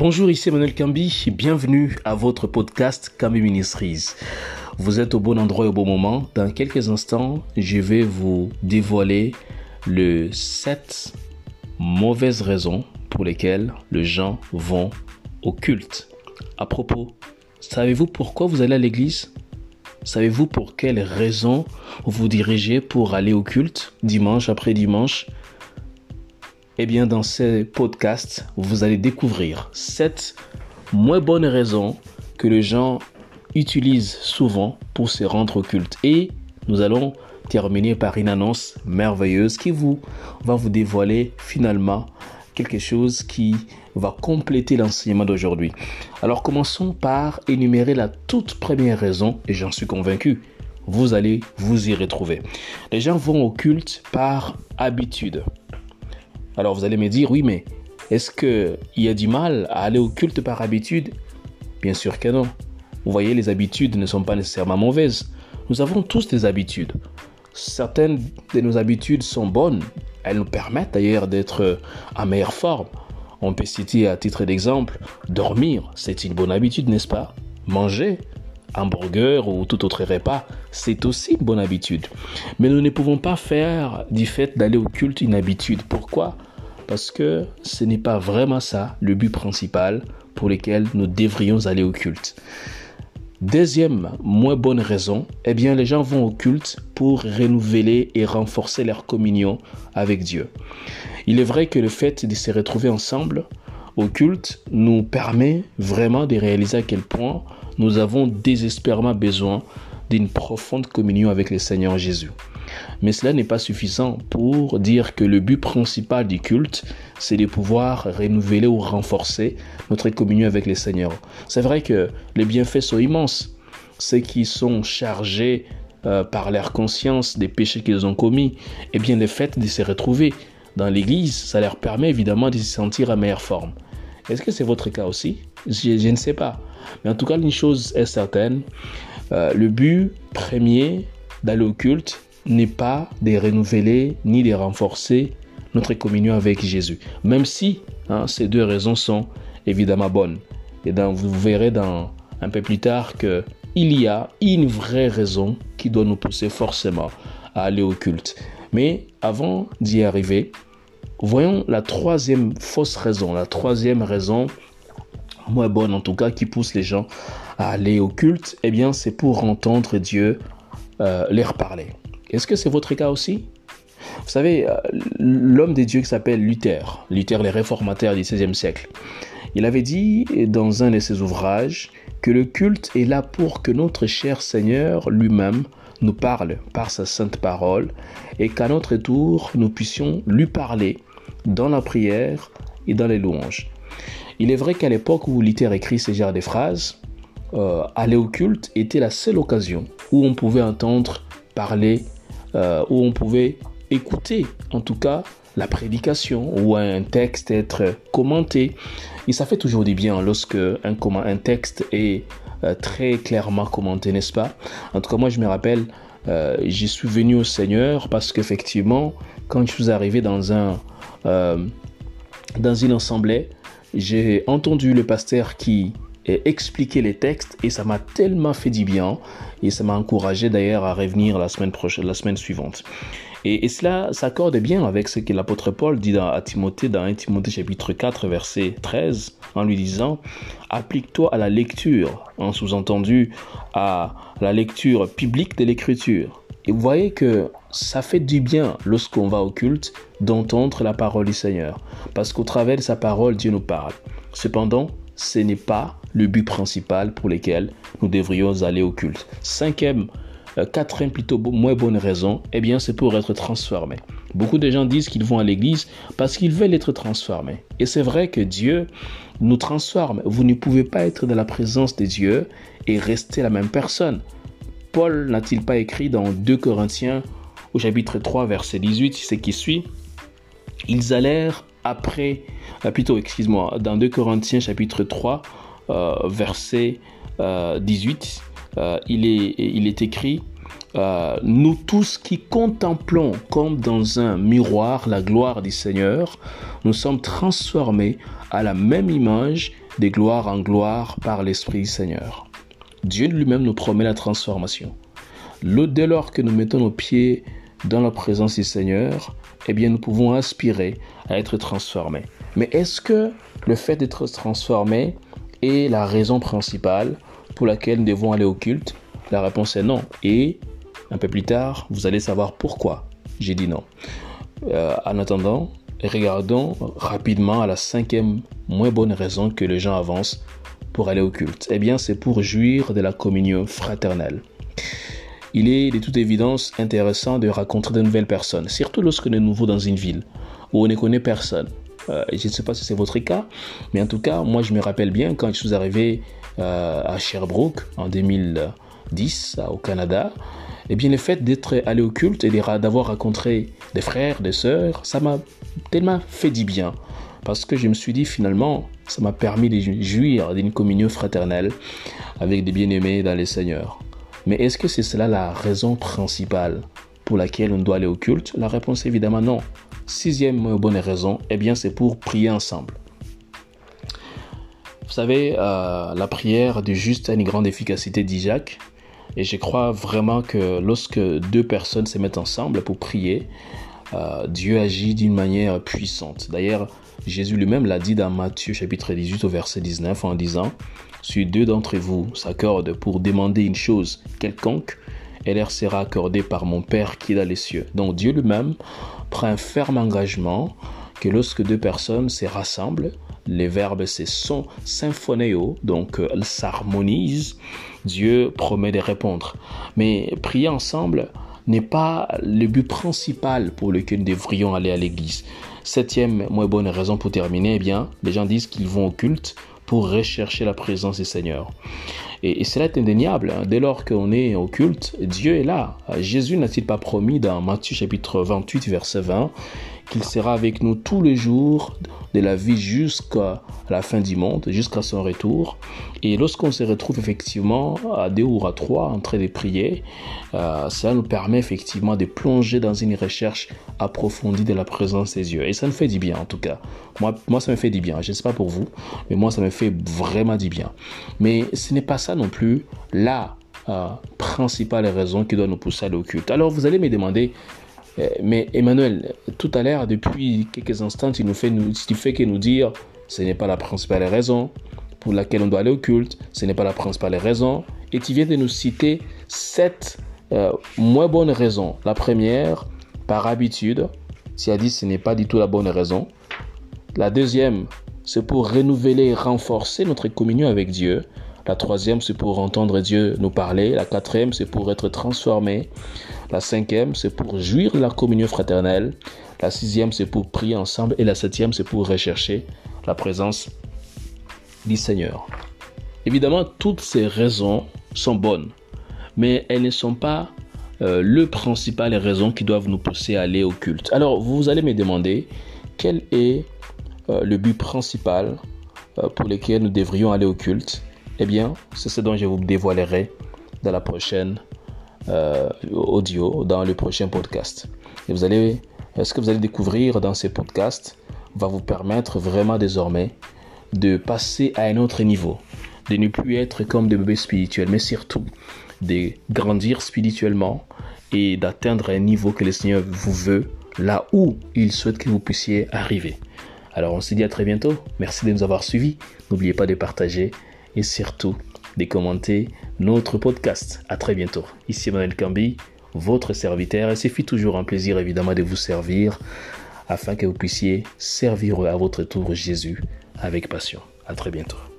Bonjour, ici Emmanuel Cambi, bienvenue à votre podcast Cambi Ministries. Vous êtes au bon endroit et au bon moment. Dans quelques instants, je vais vous dévoiler le 7 mauvaises raisons pour lesquelles les gens vont au culte. À propos, savez-vous pourquoi vous allez à l'église? Savez-vous pour quelles raisons vous dirigez pour aller au culte dimanche après dimanche? Eh bien, dans ce podcast, vous allez découvrir sept moins bonnes raisons que les gens utilisent souvent pour se rendre au culte. Et nous allons terminer par une annonce merveilleuse qui vous va vous dévoiler finalement quelque chose qui va compléter l'enseignement d'aujourd'hui. Alors commençons par énumérer la toute première raison, et j'en suis convaincu, vous allez vous y retrouver. Les gens vont au culte par habitude. Alors vous allez me dire, oui, mais est-ce qu'il y a du mal à aller au culte par habitude? Bien sûr que non. Vous voyez, les habitudes ne sont pas nécessairement mauvaises. Nous avons tous des habitudes. Certaines de nos habitudes sont bonnes. Elles nous permettent d'ailleurs d'être en meilleure forme. On peut citer à titre d'exemple, dormir, c'est une bonne habitude, n'est-ce pas? Manger, hamburger ou tout autre repas, c'est aussi une bonne habitude. Mais nous ne pouvons pas faire du fait d'aller au culte une habitude. Pourquoi? Parce que ce n'est pas vraiment ça le but principal pour lequel nous devrions aller au culte. Deuxième moins bonne raison, eh bien les gens vont au culte pour renouveler et renforcer leur communion avec Dieu. Il est vrai que le fait de se retrouver ensemble au culte nous permet vraiment de réaliser à quel point nous avons désespérément besoin d'une profonde communion avec le Seigneur Jésus. Mais cela n'est pas suffisant pour dire que le but principal du culte, c'est de pouvoir renouveler ou renforcer notre communion avec le Seigneur. C'est vrai que les bienfaits sont immenses. Ceux qui sont chargés euh, par leur conscience des péchés qu'ils ont commis, eh bien le fait de se retrouver dans l'Église, ça leur permet évidemment de se sentir à meilleure forme. Est-ce que c'est votre cas aussi? Je, ne sais pas. Mais en tout cas, une chose est certaine, euh, le but premier d'aller au culte n'est pas de renouveler ni de renforcer notre communion avec Jésus. Même si hein, ces deux raisons sont évidemment bonnes. Et donc, vous verrez dans, un peu plus tard qu'il y a une vraie raison qui doit nous pousser forcément à aller au culte. Mais avant d'y arriver, voyons la troisième fausse raison, la troisième raison moins bonne en tout cas qui pousse les gens à aller au culte, eh bien c'est pour entendre Dieu euh, leur parler. Est-ce que c'est votre cas aussi? Vous savez, euh, l'homme de Dieu qui s'appelle Luther, Luther les réformateurs du XVIe siècle, il avait dit dans un de ses ouvrages que le culte est là pour que notre cher Seigneur lui-même nous parle par sa sainte parole et qu'à notre tour nous puissions lui parler dans la prière et dans les louanges. Il est vrai qu'à l'époque où Luther écrit ces genres de phrases, euh, aller au culte était la seule occasion où on pouvait entendre parler, euh, où on pouvait écouter en tout cas la prédication ou un texte être commenté. Et ça fait toujours du bien lorsque un, texte est euh, très clairement commenté, n'est-ce pas? En tout cas, moi je me rappelle, j'y suis venu au Seigneur parce qu'effectivement, quand je suis arrivé dans un dans une assemblée, j'ai entendu le pasteur qui expliquait les textes et ça m'a tellement fait du bien et ça m'a encouragé d'ailleurs à revenir la semaine prochaine, la semaine suivante. Et, cela s'accorde bien avec ce que l'apôtre Paul dit à Timothée dans 1 Timothée chapitre 4 verset 13 en lui disant applique-toi à la lecture, en sous-entendu à la lecture publique de l'écriture. Et vous voyez que ça fait du bien lorsqu'on va au culte d'entendre la parole du Seigneur. Parce qu'au travers de sa parole, Dieu nous parle. Cependant, ce n'est pas le but principal pour lequel nous devrions aller au culte. Cinquième, euh, quatrième plutôt moins bonne raison, eh bien c'est pour être transformé. Beaucoup de gens disent qu'ils vont à l'église parce qu'ils veulent être transformés. Et c'est vrai que Dieu nous transforme. Vous ne pouvez pas être dans la présence de Dieu et rester la même personne. Paul n'a-t-il pas écrit dans 2 Corinthiens au chapitre 3 verset 18, ce qui suit Ils allèrent après, euh, plutôt excuse-moi, dans 2 Corinthiens chapitre 3 euh, verset 18, euh, il, est, il est écrit nous tous qui contemplons comme dans un miroir la gloire du Seigneur, nous sommes transformés à la même image de gloire en gloire par l'Esprit Seigneur. Dieu lui-même nous promet la transformation. Dès lors que nous mettons nos pieds dans la présence du Seigneur, eh bien nous pouvons aspirer à être transformés. Mais est-ce que le fait d'être transformé est la raison principale pour laquelle nous devons aller au culte? La réponse est non. Et un peu plus tard, vous allez savoir pourquoi j'ai dit non. Euh, en attendant, regardons rapidement à la cinquième moins bonne raison que les gens avancent pour aller au culte. Eh bien, c'est pour jouir de la communion fraternelle. Il est de toute évidence intéressant de rencontrer de nouvelles personnes, surtout lorsque on est nouveau dans une ville où on ne connaît personne. Euh, je ne sais pas si c'est votre cas, mais en tout cas, moi je me rappelle bien quand je suis arrivé euh, à Sherbrooke en 2010 au Canada, eh bien le fait d'être allé au culte et d'avoir rencontré des frères, des sœurs, ça m'a tellement fait du bien. Parce que je me suis dit finalement, ça m'a permis de jouir d'une communion fraternelle avec des bien-aimés dans les Seigneurs. Mais est-ce que c'est cela la raison principale pour laquelle on doit aller au culte? La réponse est évidemment non. Sixième bonne raison, eh bien c'est pour prier ensemble. Vous savez, euh, la prière du juste a une grande efficacité, dit Jacques. Et je crois vraiment que lorsque deux personnes se mettent ensemble pour prier, euh, Dieu agit d'une manière puissante. D'ailleurs, Jésus lui-même l'a dit dans Matthieu chapitre 18 au verset 19 en disant, Si deux d'entre vous s'accordent pour demander une chose quelconque, elle leur sera accordée par mon Père qui est dans les cieux. Donc Dieu lui-même prend un ferme engagement que lorsque deux personnes se rassemblent, les verbes c'est son symphonéo, donc euh, s'harmonisent, Dieu promet de répondre. Mais prier ensemble n'est pas le but principal pour lequel nous devrions aller à l'église. Septième, moins bonne raison pour terminer, eh bien, les gens disent qu'ils vont au culte pour rechercher la présence du Seigneur. Et, cela est indéniable. Hein. Dès lors qu'on est au culte, Dieu est là. Jésus n'a-t-il pas promis dans Matthieu chapitre 28, verset 20, qu'il sera avec nous tous les jours de la vie jusqu'à la fin du monde, jusqu'à son retour. Et lorsqu'on se retrouve effectivement à deux ou à trois en train de prier, euh, cela nous permet effectivement de plonger dans une recherche approfondie de la présence des yeux. Et ça me fait du bien en tout cas. Moi, moi ça me fait du bien. Je ne sais pas pour vous, mais moi, ça me fait vraiment du bien. Mais ce n'est pas ça non plus la euh, principale raison qui doit nous pousser à aller au culte. Alors vous allez me demander, mais Emmanuel, tout à l'heure, depuis quelques instants, tu nous fais, nous, tu que nous dire, ce n'est pas la principale raison pour laquelle on doit aller au culte, ce n'est pas la principale raison, et tu viens de nous citer sept euh, moins bonnes raisons. La première, par habitude, tu as dit ce n'est pas du tout la bonne raison. La deuxième, c'est pour renouveler et renforcer notre communion avec Dieu. La troisième, c'est pour entendre Dieu nous parler. La quatrième, c'est pour être transformé. La cinquième, c'est pour jouir de la communion fraternelle. La sixième, c'est pour prier ensemble. Et la septième, c'est pour rechercher la présence du Seigneur. Évidemment, toutes ces raisons sont bonnes, mais elles ne sont pas euh, le principal qui doivent nous pousser à aller au culte. Alors, vous allez me demander quel est euh, le but principal euh, pour lequel nous devrions aller au culte? Eh bien, c'est ce dont je vous dévoilerai dans la prochaine audio, dans le prochain podcast. Et vous allez, ce que vous allez découvrir dans ces podcasts va vous permettre vraiment désormais de passer à un autre niveau, de ne plus être comme des bébés spirituels, mais surtout de grandir spirituellement et d'atteindre un niveau que le Seigneur vous veut, là où il souhaite que vous puissiez arriver. Alors on se dit à très bientôt. Merci de nous avoir suivis. N'oubliez pas de partager et surtout de commenter notre podcast. À très bientôt. Ici Emmanuel Cambi, votre serviteur. Et c'est toujours un plaisir évidemment de vous servir afin que vous puissiez servir à votre tour Jésus avec passion. À très bientôt.